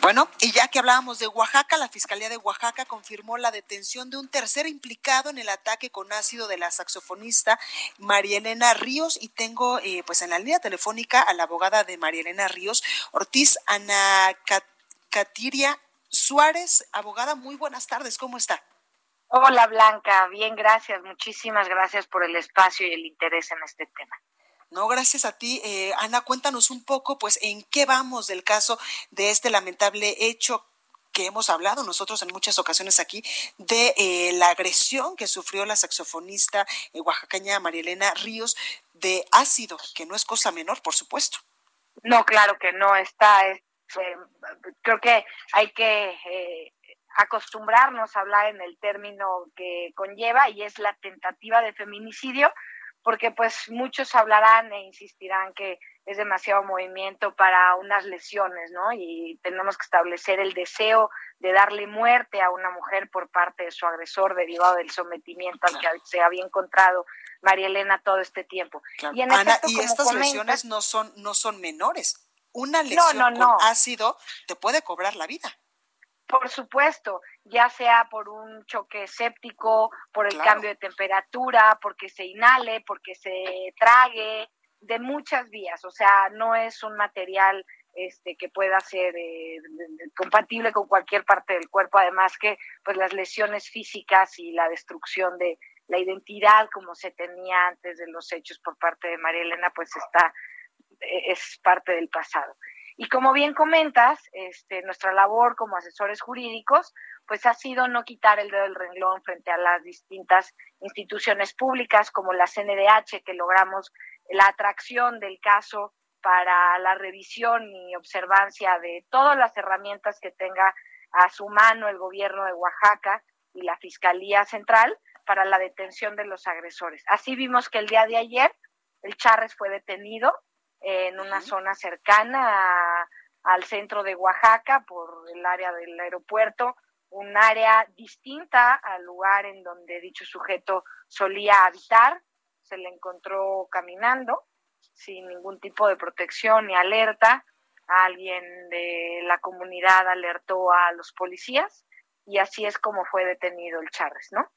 Bueno, y ya que hablábamos de Oaxaca, la Fiscalía de Oaxaca confirmó la detención de un tercer implicado en el ataque con ácido de la saxofonista María Elena Ríos y tengo eh, pues en la línea telefónica a la abogada de María Elena Ríos, Ortiz Ana Catiria Suárez. Abogada, muy buenas tardes, ¿cómo está? Hola Blanca, bien, gracias, muchísimas gracias por el espacio y el interés en este tema. No, gracias a ti. Eh, Ana, cuéntanos un poco, pues, en qué vamos del caso de este lamentable hecho que hemos hablado nosotros en muchas ocasiones aquí de eh, la agresión que sufrió la saxofonista eh, oaxacaña Marielena Ríos de ácido, que no es cosa menor, por supuesto. No, claro que no está. creo que hay que acostumbrarnos a hablar en el término que conlleva y es la tentativa de feminicidio porque pues muchos hablarán e insistirán que es demasiado movimiento para unas lesiones, ¿no? Y tenemos que establecer el deseo de darle muerte a una mujer por parte de su agresor derivado del sometimiento al que se había encontrado María Elena todo este tiempo. Y, Ana, y estas lesiones no son, no son menores. Una lesión con ácido te puede cobrar la vida. Por supuesto, ya sea por un choque séptico, por el cambio de temperatura, porque se inhale, porque se trague, de muchas vías. O sea, no es un material este, que pueda ser eh, compatible con cualquier parte del cuerpo. Además que pues las lesiones físicas y la destrucción de la identidad como se tenía antes de los hechos por parte de María Elena, pues está e, es parte del pasado. Y como bien comentas, este, nuestra labor como asesores jurídicos, pues ha sido no quitar el dedo del renglón frente a las distintas instituciones públicas como la CNDH, que logramos la atracción del caso para la revisión y observancia de todas las herramientas que tenga a su mano el gobierno de Oaxaca y la Fiscalía Central para la detención de los agresores. Así vimos que el día de ayer el Charres fue detenido en una zona cercana al centro de Oaxaca por el área del aeropuerto, un área distinta al lugar en donde dicho sujeto solía habitar. Se le encontró caminando sin ningún tipo de protección ni alerta. Alguien de la comunidad alertó a los policías y así es como fue detenido el Charles, ¿no?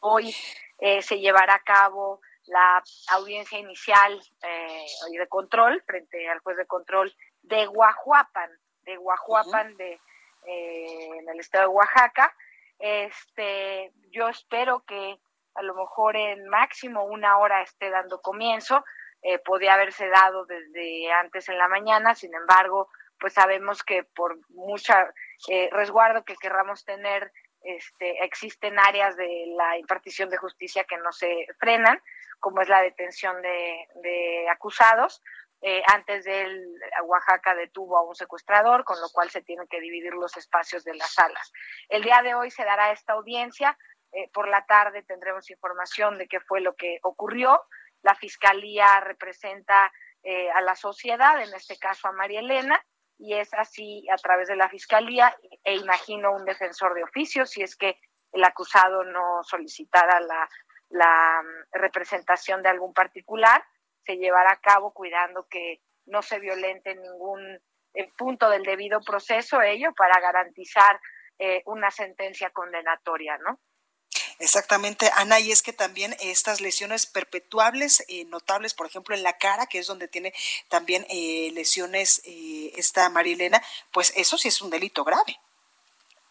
Hoy eh, se llevará a cabo la audiencia inicial eh, de control frente al juez de control de Guajuapan, de Guajuapan, de, eh, en el estado de Oaxaca. Este, yo espero que a lo mejor en máximo una hora esté dando comienzo. Eh, podía haberse dado desde antes en la mañana, sin embargo, pues sabemos que por mucha eh, resguardo que querramos tener, este, existen áreas de la impartición de justicia que no se frenan como es la detención de, acusados. Eh, antes de él, Oaxaca detuvo a un secuestrador, con lo cual se tienen que dividir los espacios de las salas. El día de hoy se dará esta audiencia. Eh, por la tarde tendremos información de qué fue lo que ocurrió. La fiscalía representa eh, a la sociedad, en este caso a María Elena, y es así a través de la fiscalía e imagino un defensor de oficio si es que el acusado no solicitara la la mm, representación de algún particular se llevará a cabo cuidando que no se violente ningún eh, punto del debido proceso ello para garantizar eh, una sentencia condenatoria, ¿no? Exactamente, Ana, y es que también estas lesiones perpetuables, eh, notables, por ejemplo, en la cara, que es donde tiene también lesiones esta Marilena, pues eso sí es un delito grave.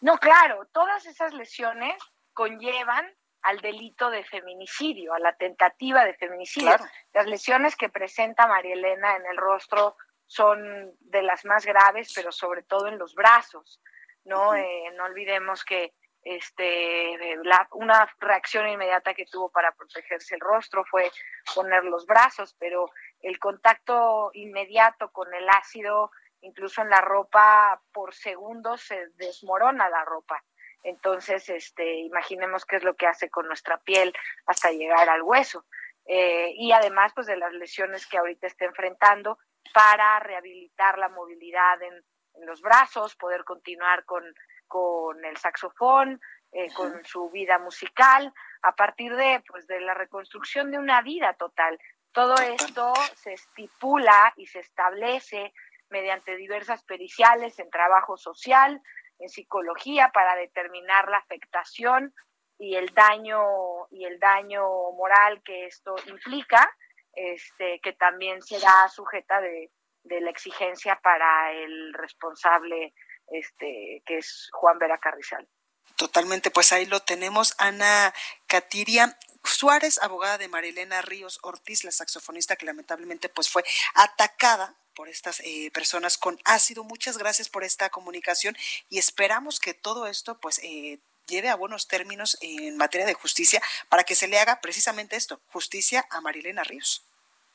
No, claro, todas esas lesiones conllevan al delito de feminicidio, a la tentativa de feminicidio. Las lesiones que presenta María Elena en el rostro son de las más graves, pero sobre todo en los brazos. No, eh, no olvidemos que este, una reacción inmediata que tuvo para protegerse el rostro fue poner los brazos, pero el contacto inmediato con el ácido, incluso en la ropa, por segundos se desmorona la ropa. Entonces, este, imaginemos qué es lo que hace con nuestra piel hasta llegar al hueso. Eh, y además, pues de las lesiones que ahorita está enfrentando para rehabilitar la movilidad en, en los brazos, poder continuar con, con el saxofón, eh, con su vida musical, a partir de, pues, de la reconstrucción de una vida total. Todo esto se estipula y se establece mediante diversas periciales en trabajo social, en psicología, para determinar la afectación y el daño y el daño moral que esto implica, este, que también será sujeta de, de la exigencia para el responsable, este, que es Juan Vera Carrizal. Totalmente, pues ahí lo tenemos. Ana Catiria, Suárez, abogada de Marilena Ríos Ortiz, la saxofonista que lamentablemente pues fue atacada por estas eh, personas con ácido. Muchas gracias por esta comunicación y esperamos que todo esto pues eh, lleve a buenos términos en materia de justicia para que se le haga precisamente esto, justicia a Marilena Ríos.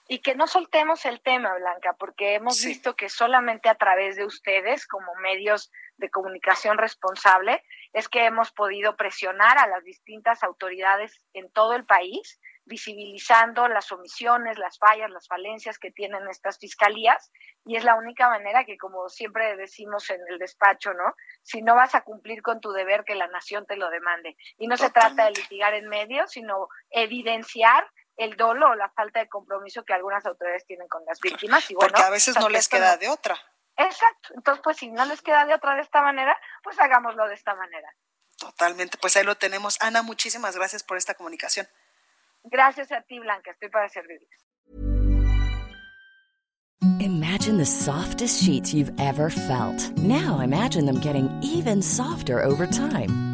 Y que no soltemos el tema, Blanca, porque hemos visto que solamente a través de ustedes, como medios de comunicación responsable, es que hemos podido presionar a las distintas autoridades en todo el país, visibilizando las omisiones, las fallas, las falencias que tienen estas fiscalías. Y es la única manera que, como siempre decimos en el despacho, ¿no? Si no vas a cumplir con tu deber, que la nación te lo demande. Y no se trata de litigar en medio, sino evidenciar el dolo o la falta de compromiso que algunas autoridades tienen con las víctimas. Y bueno, Porque a veces no les queda de otra. Exacto. Entonces, pues si no les queda de otra de esta manera, pues hagámoslo de esta manera. Totalmente. Pues ahí lo tenemos. Ana, muchísimas gracias por esta comunicación. Gracias a ti, Blanca. Estoy para servirles. Imagine the softest sheets you've ever felt. Now imagine them getting even softer over time.